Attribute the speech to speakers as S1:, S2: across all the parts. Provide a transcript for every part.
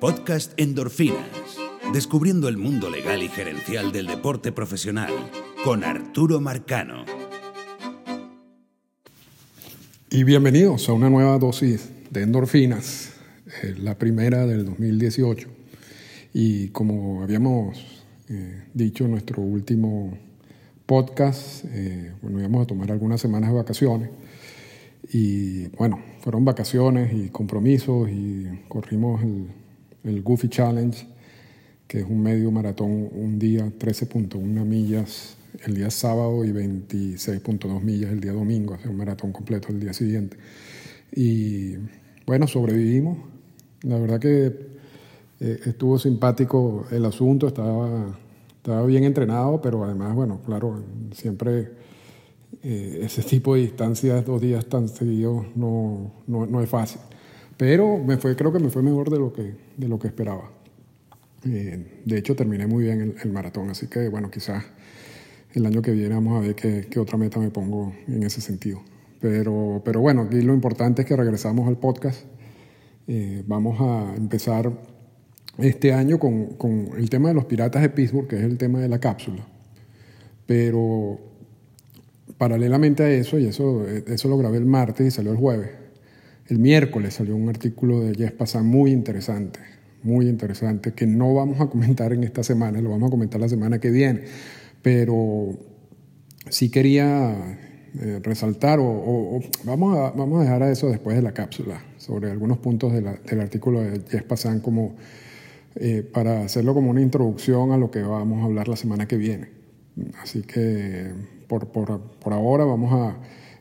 S1: Podcast Endorfinas. Descubriendo el mundo legal y gerencial del deporte profesional con Arturo Marcano.
S2: Y bienvenidos a una nueva dosis de endorfinas, eh, la primera del 2018. Y como habíamos eh, dicho en nuestro último podcast, eh, bueno, íbamos a tomar algunas semanas de vacaciones. Y bueno, fueron vacaciones y compromisos y corrimos el, el Goofy Challenge, que es un medio maratón, un día 13.1 millas el día sábado y 26.2 millas el día domingo, hacer un maratón completo el día siguiente. Y bueno, sobrevivimos. La verdad que eh, estuvo simpático el asunto, estaba, estaba bien entrenado, pero además, bueno, claro, siempre eh, ese tipo de distancias, dos días tan seguidos, no, no, no, es fácil. Pero me fue, creo que me fue mejor de lo que, de lo que esperaba. Eh, de hecho, terminé muy bien el, el, maratón, así que bueno, quizás el año que viene vamos a ver qué, qué, otra meta me pongo en ese sentido. Pero, pero bueno, aquí lo importante es que regresamos al podcast. Eh, vamos a empezar este año con, con el tema de los piratas de Pittsburgh, que es el tema de la cápsula. Pero paralelamente a eso, y eso, eso lo grabé el martes y salió el jueves, el miércoles salió un artículo de Jess muy interesante, muy interesante, que no vamos a comentar en esta semana, lo vamos a comentar la semana que viene, pero sí quería eh, resaltar, o, o, o, vamos, a, vamos a dejar a eso después de la cápsula, sobre algunos puntos de la, del artículo de Jess como... Eh, para hacerlo como una introducción a lo que vamos a hablar la semana que viene. Así que por, por, por, ahora vamos a,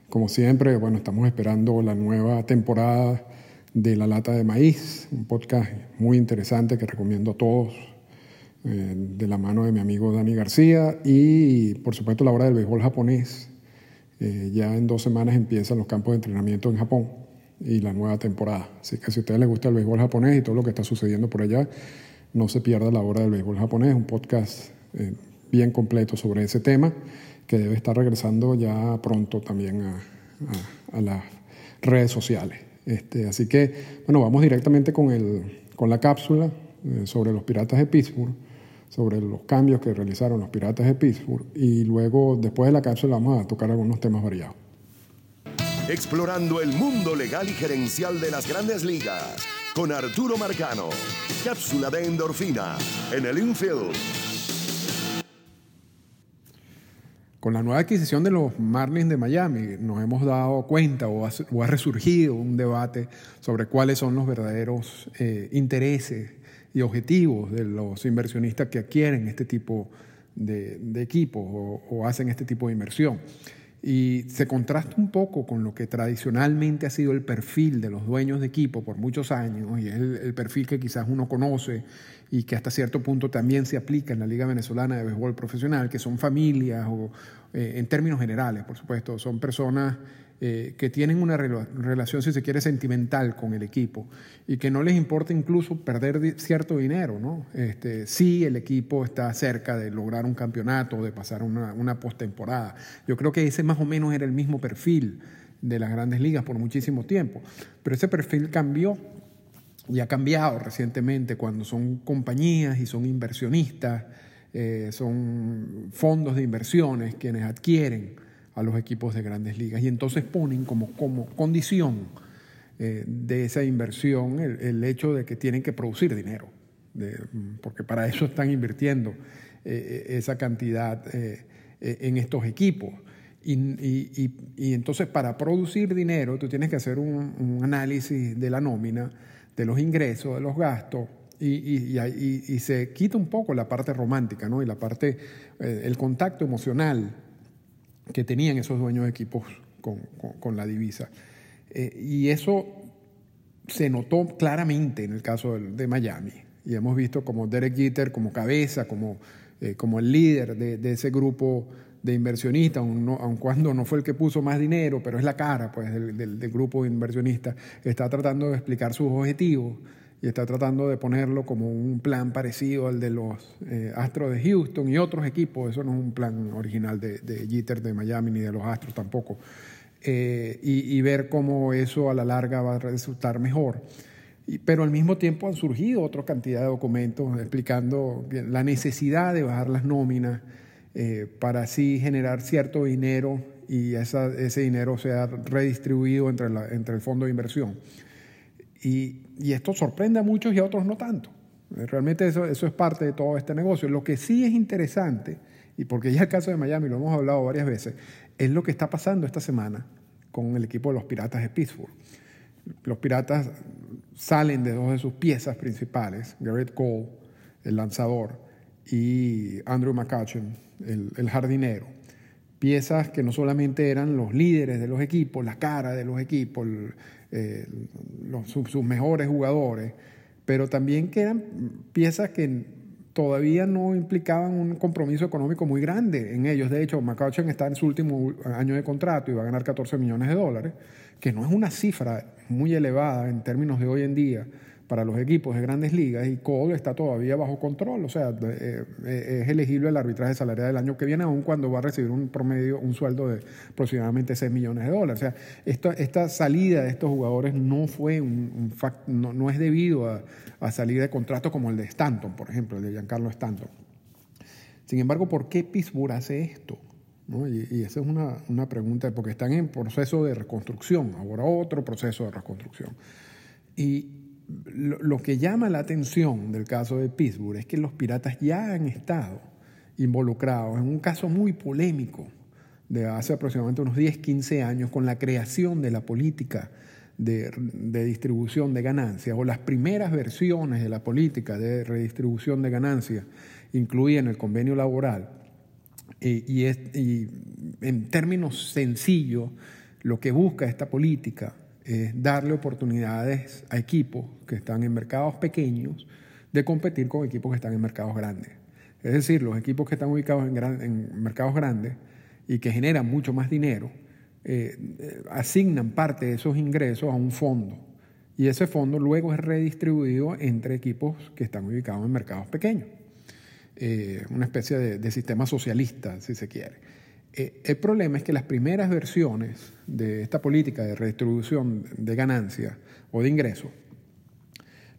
S2: como siempre, bueno, estamos esperando la nueva temporada de La Lata de Maíz, un podcast muy interesante que recomiendo a todos, eh, de la mano de mi amigo Dani García y por supuesto la hora del béisbol japonés. Eh, ya en dos semanas empiezan los campos de entrenamiento en Japón y la nueva temporada. Así que si a ustedes les gusta el béisbol japonés y todo lo que está sucediendo por allá, no se pierda la hora del béisbol japonés, un podcast eh, bien completo sobre ese tema que debe estar regresando ya pronto también a, las redes sociales. Este, así que, bueno, vamos directamente con, el, con la cápsula eh, sobre los piratas de Pittsburgh, sobre los cambios que realizaron los piratas de Pittsburgh y luego, después de la cápsula, vamos a tocar algunos temas variados.
S3: Explorando el mundo legal y gerencial de las grandes ligas con Arturo Marcano. Cápsula de endorfina en el infield.
S2: Con la nueva adquisición de los Marlins de Miami nos hemos dado cuenta o ha, resurgido un debate sobre cuáles son los verdaderos eh, intereses y objetivos de los inversionistas que adquieren este tipo de, de equipos o, o hacen este tipo de inversión y se contrasta un poco con lo que tradicionalmente ha sido el perfil de los dueños de equipo por muchos años, y es el, el, perfil que quizás uno conoce y que hasta cierto punto también se aplica en la Liga Venezolana de Béisbol Profesional, que son familias o eh, en términos generales, por supuesto, son personas eh, que tienen una relación, si se quiere, sentimental con el equipo y que no les importa incluso perder cierto dinero, ¿no? Este, si el equipo está cerca de lograr un campeonato de pasar una, una postemporada. Yo creo que ese más o menos era el mismo perfil de las grandes ligas por muchísimo tiempo, pero ese perfil cambió y ha cambiado recientemente cuando son compañías y son inversionistas, eh, son fondos de inversiones quienes adquieren a los equipos de grandes ligas y entonces ponen como, como condición eh, de esa inversión el, hecho de que tienen que producir dinero, porque para eso están invirtiendo eh, esa cantidad en estos equipos. Y, entonces para producir dinero tú tienes que hacer un análisis de la nómina, de los ingresos, de los gastos, y, y, y, se quita un poco la parte romántica, ¿no? Y la parte, eh, el contacto emocional que tenían esos dueños de equipos con, con, con la divisa. Eh, y eso se notó claramente en el caso de, de, Miami. Y hemos visto como Derek Jeter como cabeza, como, eh, como el líder de, de, ese grupo de inversionistas, aun, no, aun, cuando no fue el que puso más dinero, pero es la cara pues, del, del, del grupo de inversionistas, está tratando de explicar sus objetivos y está tratando de ponerlo como un plan parecido al de los eh, Astros de Houston y otros equipos. Eso no es un plan original de, de Jeter de Miami ni de los Astros tampoco. Eh, y, y, ver cómo eso a la larga va a resultar mejor. pero al mismo tiempo han surgido otra cantidad de documentos explicando la necesidad de bajar las nóminas eh, para así generar cierto dinero y ese dinero sea redistribuido entre, entre el fondo de inversión. Y, esto sorprende a muchos y a otros no tanto. Realmente eso, eso es parte de todo este negocio. Lo que sí es interesante, y porque ya el caso de Miami lo hemos hablado varias veces, es lo que está pasando esta semana con el equipo de los Piratas de Pittsburgh. Los Piratas salen de dos de sus piezas principales, Garrett Cole, el lanzador, y Andrew McCutcheon, el, jardinero. Piezas que no solamente eran los líderes de los equipos, la cara de los equipos, eh, sus, mejores jugadores, pero también que eran piezas que todavía no implicaban un compromiso económico muy grande en ellos. De hecho, McCutcheon está en su último año de contrato y va a ganar 14 millones de dólares, que no es una cifra muy elevada en términos de hoy en día para los equipos de grandes ligas y Cole está todavía bajo control, o sea, eh, eh, es elegible el arbitraje salarial del año que viene, aun cuando va a recibir un promedio, un sueldo de aproximadamente 6 millones de dólares. O sea, esta, salida de estos jugadores no fue un, no, no, es debido a, a salir de contrato como el de Stanton, por ejemplo, el de Giancarlo Stanton. Sin embargo, ¿por qué Pittsburgh hace esto? Y, esa es una, una, pregunta, porque están en proceso de reconstrucción, ahora otro proceso de reconstrucción. Y lo, que llama la atención del caso de Pittsburgh es que los piratas ya han estado involucrados en un caso muy polémico de hace aproximadamente unos 10, 15 años con la creación de la política de, distribución de ganancias o las primeras versiones de la política de redistribución de ganancias incluían el convenio laboral. Y, y, en términos sencillos, lo que busca esta política es darle oportunidades a equipos que están en mercados pequeños de competir con equipos que están en mercados grandes. Es decir, los equipos que están ubicados en, en mercados grandes y que generan mucho más dinero, eh, eh, asignan parte de esos ingresos a un fondo. Y ese fondo luego es redistribuido entre equipos que están ubicados en mercados pequeños. Eh, una especie de, sistema socialista, si se quiere. Eh, el problema es que las primeras versiones de esta política de redistribución de ganancias o de ingresos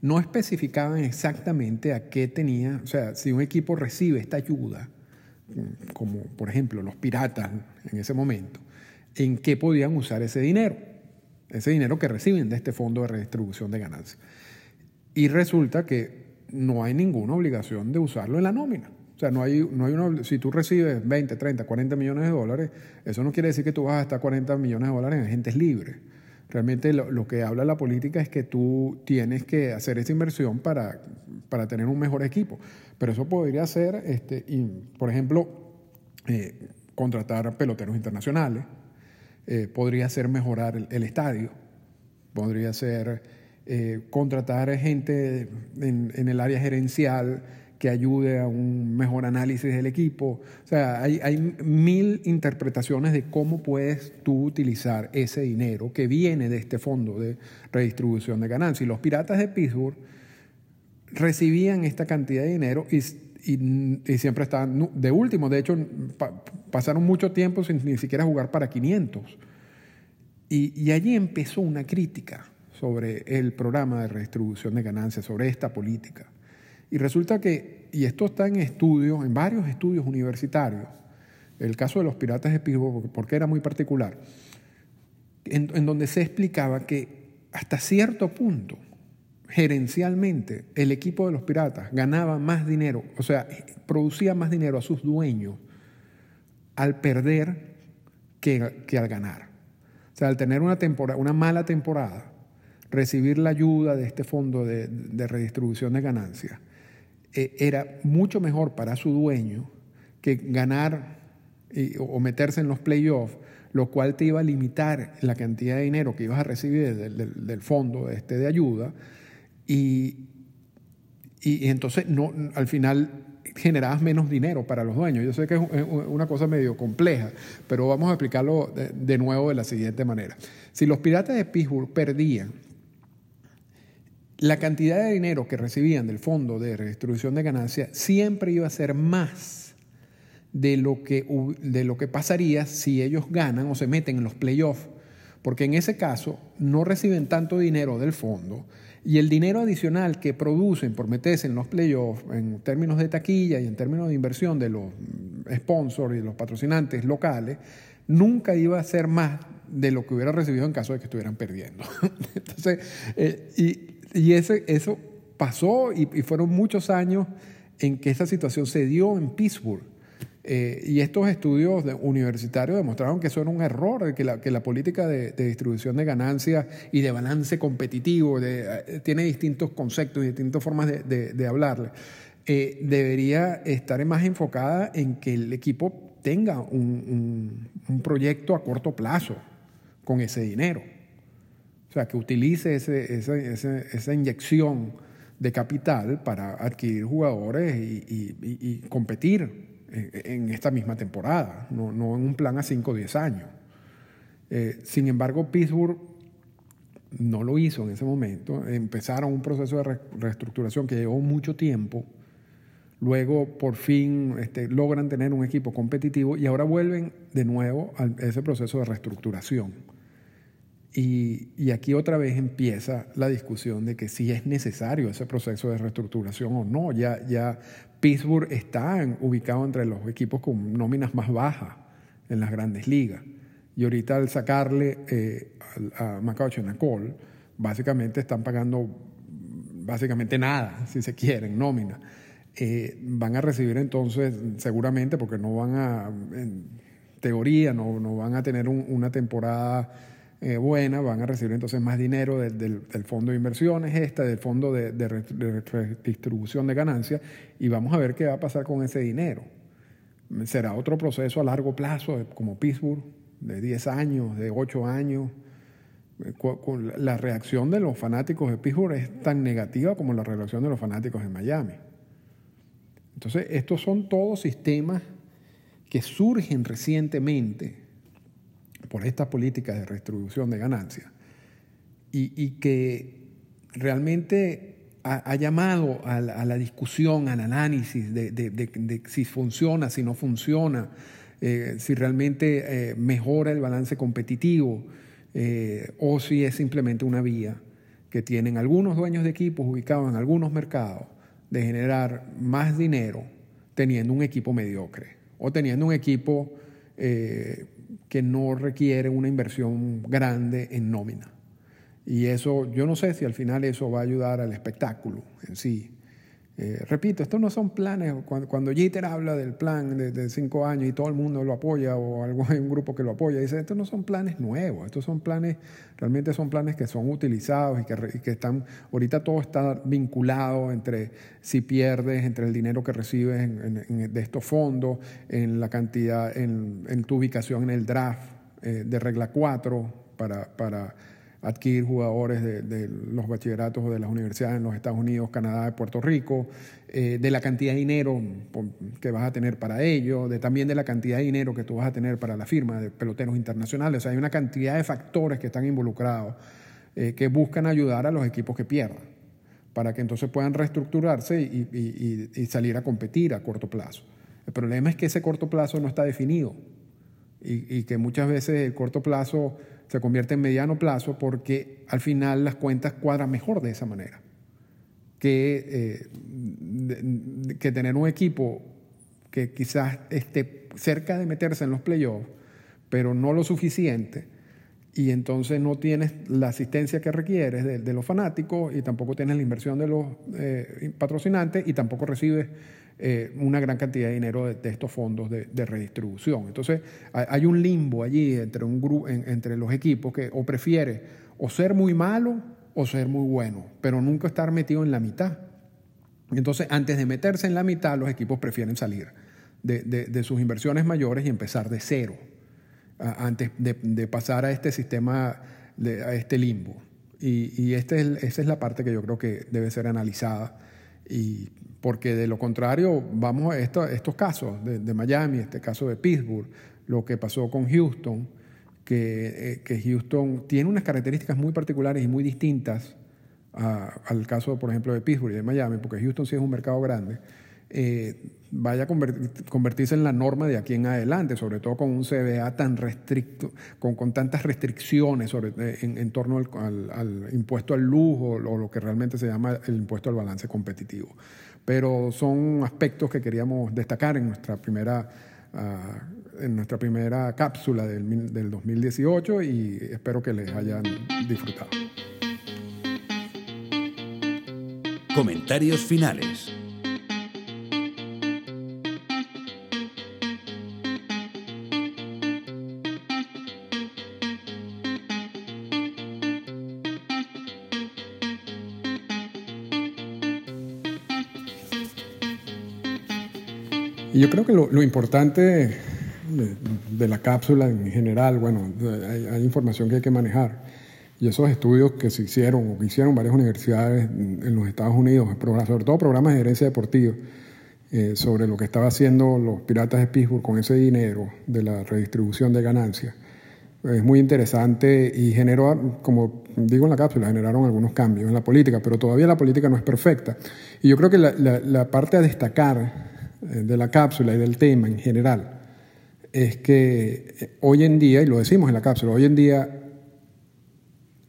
S2: no especificaban exactamente a qué tenía, o sea, si un equipo recibe esta ayuda, como por ejemplo los piratas en ese momento, en qué podían usar ese dinero, ese dinero que reciben de este fondo de redistribución de ganancias. Y resulta que no hay ninguna obligación de usarlo en la nómina. O sea, no hay, no hay si tú recibes 20, 30, 40 millones de dólares, eso no quiere decir que tú vas a gastar 40 millones de dólares en agentes libres. Realmente lo, que habla la política es que tú tienes que hacer esa inversión para, para tener un mejor equipo. Pero eso podría ser, este, por ejemplo, eh, contratar peloteros internacionales, eh, podría ser mejorar el estadio, podría ser eh, contratar gente en, el área gerencial que ayude a un mejor análisis del equipo. O sea, hay, hay, mil interpretaciones de cómo puedes tú utilizar ese dinero que viene de este fondo de redistribución de ganancias. Y los piratas de Pittsburgh recibían esta cantidad de dinero y, y, siempre estaban de último. De hecho, pasaron mucho tiempo sin ni siquiera jugar para 500. Y, y allí empezó una crítica sobre el programa de redistribución de ganancias, sobre esta política. Y resulta que, y esto está en estudios, en varios estudios universitarios, el caso de los piratas de Pittsburgh, porque era muy particular, en, donde se explicaba que hasta cierto punto, gerencialmente, el equipo de los piratas ganaba más dinero, o sea, producía más dinero a sus dueños al perder que, al ganar. O sea, al tener una, temporada, una mala temporada, recibir la ayuda de este fondo de, redistribución de ganancias eh, era mucho mejor para su dueño que ganar o meterse en los playoffs, lo cual te iba a limitar la cantidad de dinero que ibas a recibir del, fondo este de ayuda y, y, entonces no, al final generabas menos dinero para los dueños. Yo sé que es una cosa medio compleja, pero vamos a explicarlo de nuevo de la siguiente manera. Si los piratas de Pittsburgh perdían la cantidad de dinero que recibían del fondo de redistribución de ganancias siempre iba a ser más de lo que, de lo que pasaría si ellos ganan o se meten en los playoffs, porque en ese caso no reciben tanto dinero del fondo Y el dinero adicional que producen por meterse en los playoffs en términos de taquilla y en términos de inversión de los sponsors y los patrocinantes locales, nunca iba a ser más de lo que hubiera recibido en caso de que estuvieran perdiendo. Entonces, eh, y, y ese, eso pasó y, fueron muchos años en que esa situación se dio en Pittsburgh. Eh, y estos estudios universitarios demostraron que eso era un error, que la, que la política de, distribución de ganancias y de balance competitivo eh, tiene distintos conceptos y distintas formas de, hablarle. Eh, debería estar más enfocada en que el equipo tenga un, un, proyecto a corto plazo con ese dinero. O sea, que utilice ese, esa inyección de capital para adquirir jugadores y, competir en esta misma temporada, no, en un plan a 5 o 10 años. Eh, sin embargo, Pittsburgh no lo hizo en ese momento. Empezaron un proceso de re reestructuración que llevó mucho tiempo. Luego, por fin, este, logran tener un equipo competitivo y ahora vuelven de nuevo a ese proceso de reestructuración. Y, y, aquí otra vez empieza la discusión de que si es necesario ese proceso de reestructuración o no. Ya, ya Pittsburgh está ubicado entre los equipos con nóminas más bajas en las grandes ligas. Y ahorita al sacarle eh, a, a Macao Chenacol, básicamente están pagando básicamente nada, si se quieren, nómina. Eh, van a recibir entonces, seguramente, porque no van a, en teoría, no, no van a tener un, una temporada eh, buena, van a recibir entonces más dinero del, del, fondo de inversiones, esta, del fondo de, de, redistribución de ganancias, y vamos a ver qué va a pasar con ese dinero. Será otro proceso a largo plazo, como Pittsburgh, de 10 años, de 8 años. La reacción de los fanáticos de Pittsburgh es tan negativa como la reacción de los fanáticos de Miami. Entonces, estos son todos sistemas que surgen recientemente por estas políticas de redistribución de ganancias y, que realmente ha, llamado a la, discusión, al análisis de, si funciona, si no funciona, eh, si realmente eh, mejora el balance competitivo eh, o si es simplemente una vía que tienen algunos dueños de equipos ubicados en algunos mercados de generar más dinero teniendo un equipo mediocre o teniendo un equipo que no requiere una inversión grande en nómina. Y eso, yo no sé si al final eso va a ayudar al espectáculo en sí. Eh, repito, estos no son planes, cuando, cuando Jeter habla del plan de, cinco años y todo el mundo lo apoya o algo, hay un grupo que lo apoya, dice, estos no son planes nuevos, estos son planes, realmente son planes que son utilizados y que, que están, ahorita todo está vinculado entre si pierdes, entre el dinero que recibes en, en, en, de estos fondos, en la cantidad, en, en tu ubicación en el draft eh, de regla 4 para... para adquirir jugadores de, los bachilleratos o de las universidades en los Estados Unidos, Canadá, Puerto Rico, eh, de la cantidad de dinero que vas a tener para ello, de, también de la cantidad de dinero que tú vas a tener para la firma de peloteros internacionales. O sea, hay una cantidad de factores que están involucrados eh, que buscan ayudar a los equipos que pierdan, para que entonces puedan reestructurarse y salir a competir a corto plazo. El problema es que ese corto plazo no está definido y que muchas veces el corto plazo se convierte en mediano plazo porque al final las cuentas cuadran mejor de esa manera que, eh, que tener un equipo que quizás esté cerca de meterse en los playoffs, pero no lo suficiente, y entonces no tienes la asistencia que requieres de, de los fanáticos y tampoco tienes la inversión de los eh, patrocinantes y tampoco recibes eh, una gran cantidad de dinero de, estos fondos de, redistribución. Entonces hay un limbo allí entre, un grupo, en, entre los equipos que o prefiere o ser muy malo o ser muy bueno, pero nunca estar metido en la mitad. Entonces antes de meterse en la mitad los equipos prefieren salir de, sus inversiones mayores y empezar de cero antes de, pasar a este sistema, a este limbo. Y, y este es, es la parte que yo creo que debe ser analizada y porque de lo contrario, vamos a esto, estos casos de, de, Miami, este caso de Pittsburgh, lo que pasó con Houston, que, eh, que Houston tiene unas características muy particulares y muy distintas a, al caso, por ejemplo, de Pittsburgh y de Miami, porque Houston sí es un mercado grande. Eh, vaya a convertirse en la norma de aquí en adelante, sobre todo con un CBA tan restricto, con, con tantas restricciones sobre, eh, en, torno al, impuesto al lujo o lo que realmente se llama el impuesto al balance competitivo. Pero son aspectos que queríamos destacar en nuestra primera, ah, en nuestra primera cápsula del, del 2018 y espero que les hayan disfrutado.
S1: Comentarios finales.
S2: Yo creo que lo, importante de, la cápsula en general, bueno, hay, información que hay que manejar. Y esos estudios que se hicieron o que hicieron varias universidades en los Estados Unidos, sobre todo programas de herencia deportiva, eh, sobre lo que estaba haciendo los piratas de Pittsburgh con ese dinero de la redistribución de ganancias. Es muy interesante y generó, como digo en la cápsula, generaron algunos cambios en la política, pero todavía la política no es perfecta. Y yo creo que la, la parte a destacar de la cápsula y del tema en general es que eh, hoy en día, y lo decimos en la cápsula, hoy en día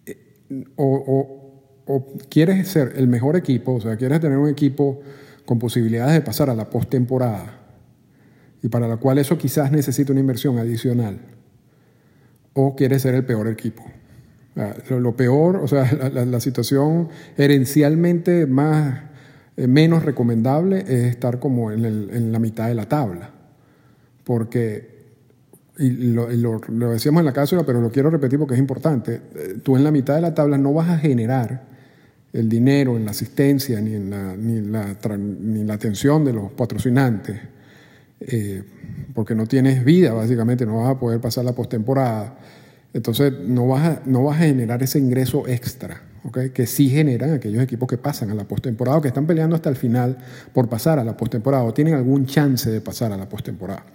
S2: eh, o, quieres ser el mejor equipo, o sea, quieres tener un equipo con posibilidades de pasar a la postemporada y para la cual eso quizás necesita una inversión adicional, o quieres ser el peor equipo. Lo peor, o sea, la situación herencialmente más eh, menos recomendable es estar como en, la mitad de la tabla. Porque, y lo, decíamos en la cápsula, pero lo quiero repetir porque es importante, eh, tú en la mitad de la tabla no vas a generar el dinero en la asistencia ni en la, ni la, ni la atención de los patrocinantes, eh, porque no tienes vida, básicamente, no vas a poder pasar la postemporada. Entonces, no vas, a, no vas a generar ese ingreso extra que sí generan aquellos equipos que pasan a la postemporada o que están peleando hasta el final por pasar a la postemporada o tienen algún chance de pasar a la postemporada.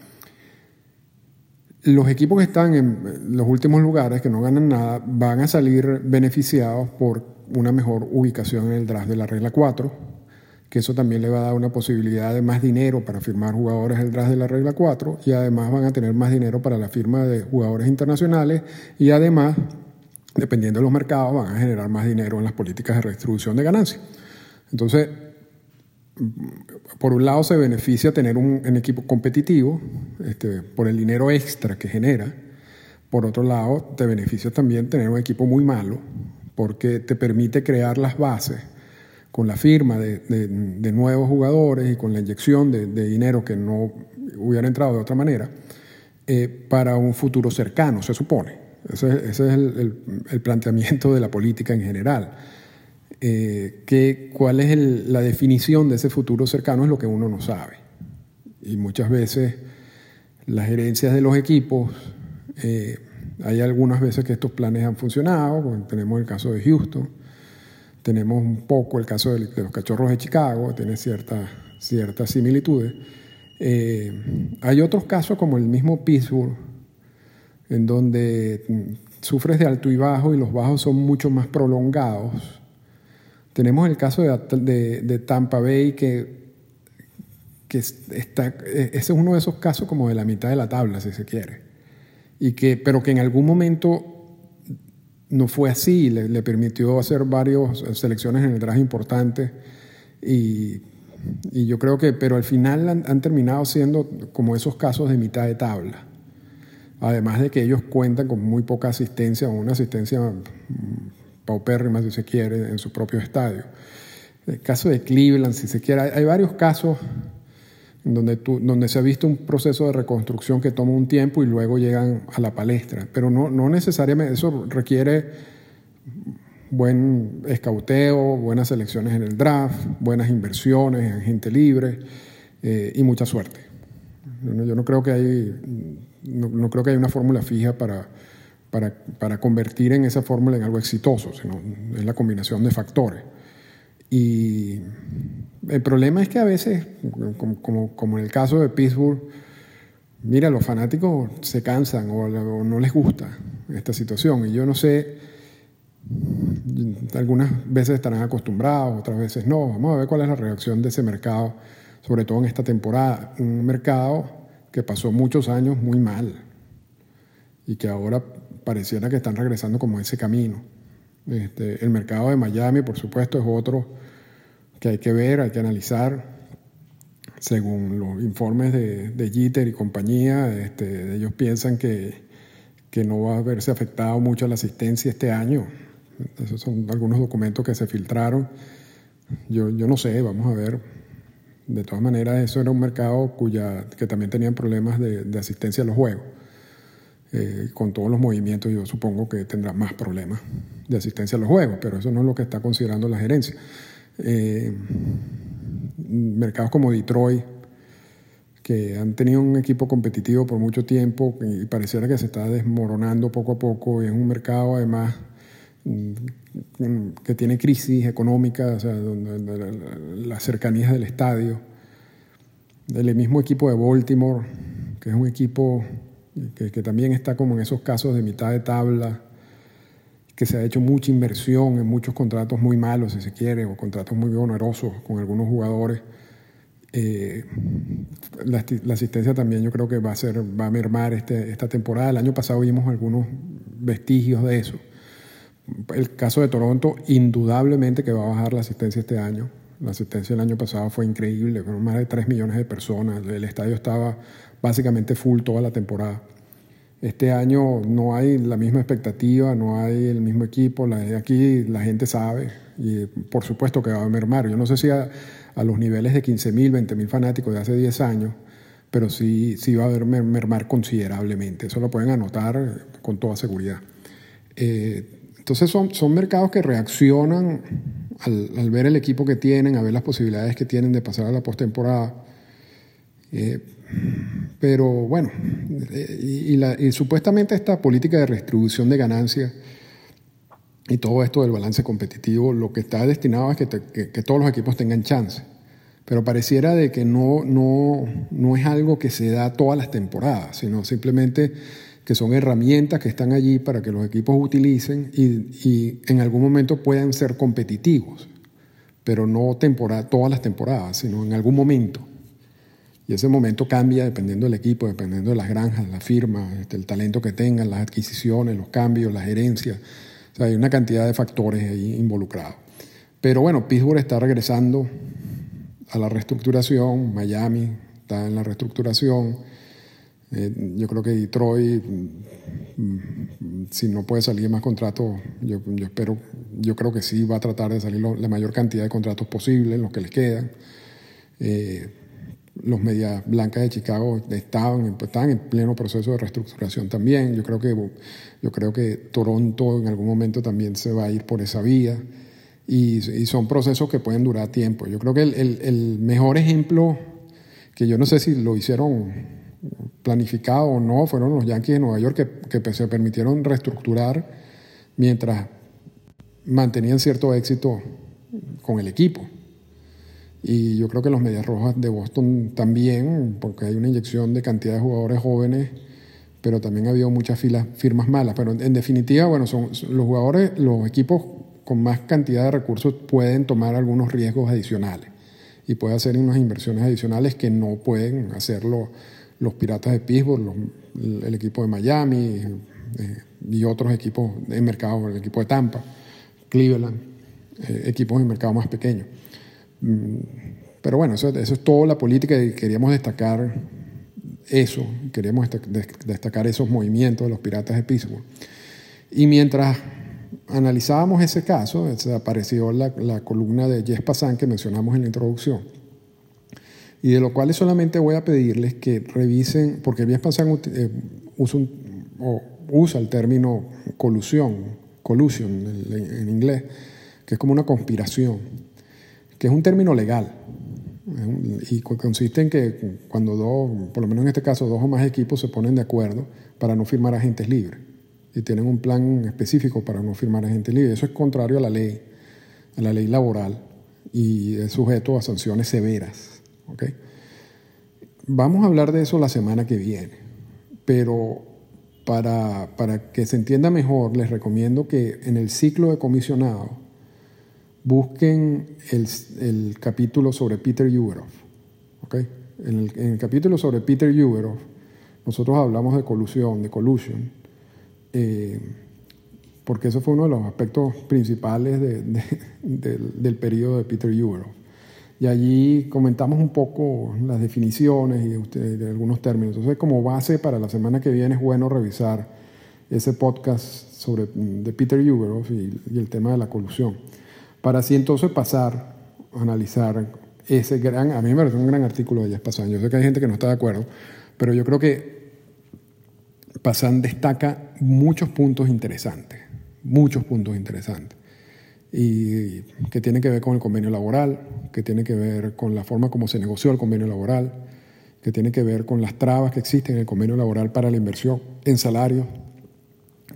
S2: Los equipos que están en los últimos lugares, que no ganan nada, van a salir beneficiados por una mejor ubicación en el draft de la regla 4, que eso también le va a dar una posibilidad de más dinero para firmar jugadores en el draft de la regla 4 y además van a tener más dinero para la firma de jugadores internacionales y además dependiendo de los mercados, van a generar más dinero en las políticas de redistribución de ganancias. Entonces, por un lado se beneficia tener un, equipo competitivo este, por el dinero extra que genera. Por otro lado, te beneficia también tener un equipo muy malo porque te permite crear las bases con la firma de, nuevos jugadores y con la inyección de, dinero que no hubiera entrado de otra manera eh, para un futuro cercano, se supone. Ese, es el, planteamiento de la política en general. Eh, ¿Cuál es la definición de ese futuro cercano? Es lo que uno no sabe. Y muchas veces las gerencias de los equipos, eh, hay algunas veces que estos planes han funcionado, tenemos el caso de Houston, tenemos un poco el caso de, los cachorros de Chicago, tiene ciertas ciertas similitudes. Eh, hay otros casos como el mismo Pittsburgh, en donde sufres de alto y bajo y los bajos son mucho más prolongados. Tenemos el caso de, Tampa Bay que, que está, ese es uno de esos casos como de la mitad de la tabla, si se quiere, y que, pero que en algún momento no fue así, le, permitió hacer varias selecciones en el draft importantes y, yo creo que, pero al final han terminado siendo como esos casos de mitad de tabla. Además de que ellos cuentan con muy poca asistencia o una asistencia mm, paupérrima, si se quiere, en su propio estadio. El caso de Cleveland, si se quiere, hay varios casos donde, donde se ha visto un proceso de reconstrucción que toma un tiempo y luego llegan a la palestra. Pero no, no necesariamente, eso requiere buen escauteo, buenas selecciones en el draft, buenas inversiones en gente libre eh, y mucha suerte. Yo no creo que hay no, creo que haya una fórmula fija para, para, convertir en esa fórmula en algo exitoso, sino es la combinación de factores. Y el problema es que a veces, como, como, en el caso de Pittsburgh, mira, los fanáticos se cansan o, no les gusta esta situación. Y yo no sé, algunas veces estarán acostumbrados, otras veces no. Vamos a ver cuál es la reacción de ese mercado sobre todo en esta temporada. Un mercado que pasó muchos años muy mal y que ahora pareciera que están regresando como ese camino. Este, el mercado de Miami, por supuesto, es otro que hay que ver, hay que analizar. Según los informes de, de Jeter y compañía, este, ellos piensan que, que no va a verse afectado mucho la asistencia este año. Esos son algunos documentos que se filtraron. Yo, yo no sé, vamos a ver. De todas maneras, eso era un mercado cuya, que también tenían problemas de, asistencia a los juegos. Eh, con todos los movimientos, yo supongo que tendrá más problemas de asistencia a los juegos, pero eso no es lo que está considerando la gerencia. Eh, mercados como Detroit, que han tenido un equipo competitivo por mucho tiempo y pareciera que se está desmoronando poco a poco. Es un mercado además que tiene crisis económica, o sea, las cercanías del estadio. El mismo equipo de Baltimore, que es un equipo que, que también está como en esos casos de mitad de tabla, que se ha hecho mucha inversión en muchos contratos muy malos, si se quiere, o contratos muy onerosos con algunos jugadores eh, la, asistencia también yo creo que va a, ser, va a mermar este, esta temporada. El año pasado vimos algunos vestigios de eso. El caso de Toronto, indudablemente que va a bajar la asistencia este año. La asistencia el año pasado fue increíble, fueron más de 3 millones de personas. El estadio estaba básicamente full toda la temporada. Este año no hay la misma expectativa, no hay el mismo equipo. aquí la gente sabe y por supuesto que va a mermar. Yo no sé si a los niveles de 15.000, 20.000 fanáticos de hace 10 años, pero sí, sí va a haber mermar considerablemente. Eso lo pueden anotar con toda seguridad. Eh, entonces son, son mercados que reaccionan al, ver el equipo que tienen, a ver las posibilidades que tienen de pasar a la postemporada. Eh, pero bueno, y, y, supuestamente esta política de redistribución de ganancias y todo esto del balance competitivo, lo que está destinado es que, que, todos los equipos tengan chance. Pero pareciera de que no, no, no es algo que se da todas las temporadas, sino simplemente que son herramientas que están allí para que los equipos utilicen y, y en algún momento puedan ser competitivos, pero no temporada, todas las temporadas, sino en algún momento. Y ese momento cambia dependiendo del equipo, dependiendo de las granjas, la firma, este, el talento que tengan, las adquisiciones, los cambios, la gerencia o sea, hay una cantidad de factores ahí involucrados. Pero bueno, Pittsburgh está regresando a la reestructuración, Miami está en la reestructuración. Eh, yo creo que Detroit, mm, si no puede salir más contratos, yo, espero, yo creo que sí va a tratar de salir la mayor cantidad de contratos posible, los que les quedan. Eh, los Medias Blancas de Chicago estaban, estaban en pleno proceso de reestructuración también. Yo creo, que, yo creo que Toronto en algún momento también se va a ir por esa vía. Y, son procesos que pueden durar tiempo. Yo creo que el, el, mejor ejemplo, que yo no sé si lo hicieron planificado o no, fueron los Yankees de Nueva York que, que se permitieron reestructurar mientras mantenían cierto éxito con el equipo. Y yo creo que los Medias Rojas de Boston también, porque hay una inyección de cantidad de jugadores jóvenes, pero también ha habido muchas filas, firmas malas. Pero en definitiva, bueno, son los jugadores, los equipos con más cantidad de recursos pueden tomar algunos riesgos adicionales y pueden hacer unas inversiones adicionales que no pueden hacerlo los Piratas de Pittsburgh, el equipo de Miami eh, y otros equipos en mercado, el equipo de Tampa, Cleveland, eh, equipos en mercado más pequeños. Mm, pero bueno, eso, es toda la política y queríamos destacar eso, queríamos destacar esos movimientos de los piratas de Pittsburgh. Y mientras analizábamos ese caso, apareció la, la columna de Jess Passan que mencionamos en la introducción, y de lo cual solamente voy a pedirles que revisen, porque Jess Passan eh, usa, usa, el término colusión, collusion en inglés, que es como una conspiración que es un término legal y consiste en que cuando dos, por lo menos en este caso, dos o más equipos se ponen de acuerdo para no firmar agentes libres y tienen un plan específico para no firmar agentes libres. Eso es contrario a la ley, a la ley laboral y es sujeto a sanciones severas. ¿Okay? Vamos a hablar de eso la semana que viene, pero para, para que se entienda mejor, les recomiendo que en el ciclo de comisionado Busquen el, capítulo sobre Peter Ueroff. ¿okay? En, el, el, capítulo sobre Peter Uberoff, nosotros hablamos de colusión, de collusion, eh, porque eso fue uno de los aspectos principales de, de, del, del periodo de Peter Uberoff. Y allí comentamos un poco las definiciones y usted, de algunos términos. Entonces, como base para la semana que viene es bueno revisar ese podcast sobre, de Peter Uberoff y, y el tema de la colusión. Para así entonces pasar a analizar ese gran, a mí me parece un gran artículo de Jess. Yo sé que hay gente que no está de acuerdo, pero yo creo que Passan destaca muchos puntos interesantes, muchos puntos interesantes, y que tienen que ver con el convenio laboral, que tiene que ver con la forma como se negoció el convenio laboral, que tiene que ver con las trabas que existen en el convenio laboral para la inversión en salarios,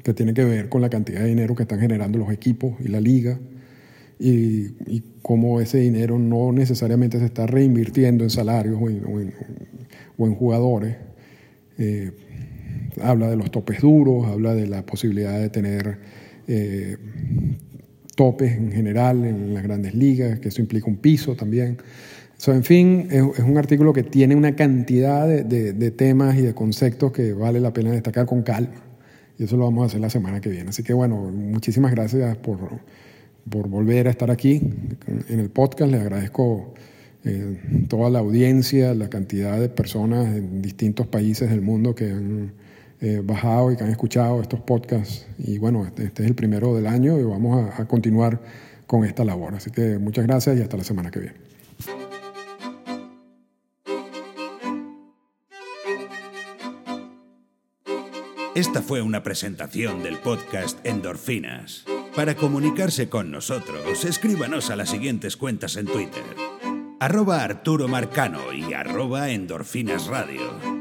S2: que tiene que ver con la cantidad de dinero que están generando los equipos y la liga, y, cómo ese dinero no necesariamente se está reinvirtiendo en salarios o en jugadores. Eh, habla de los topes duros, habla de la posibilidad de tener eh, topes en general en las grandes ligas, que eso implica un piso también. So, en fin, es, un artículo que tiene una cantidad de, de, de temas y de conceptos que vale la pena destacar con calma. Y eso lo vamos a hacer la semana que viene. Así que bueno, muchísimas gracias por por volver a estar aquí en el podcast. Les agradezco eh, toda la audiencia, la cantidad de personas en distintos países del mundo que han eh, bajado y que han escuchado estos podcasts. Y bueno, este, este, es el primero del año y vamos a, a continuar con esta labor. Así que muchas gracias y hasta la semana que viene.
S1: Esta fue una presentación del podcast Endorfinas. Para comunicarse con nosotros, escríbanos a las siguientes cuentas en Twitter. Arroba Arturo Marcano y arroba Endorfinas Radio.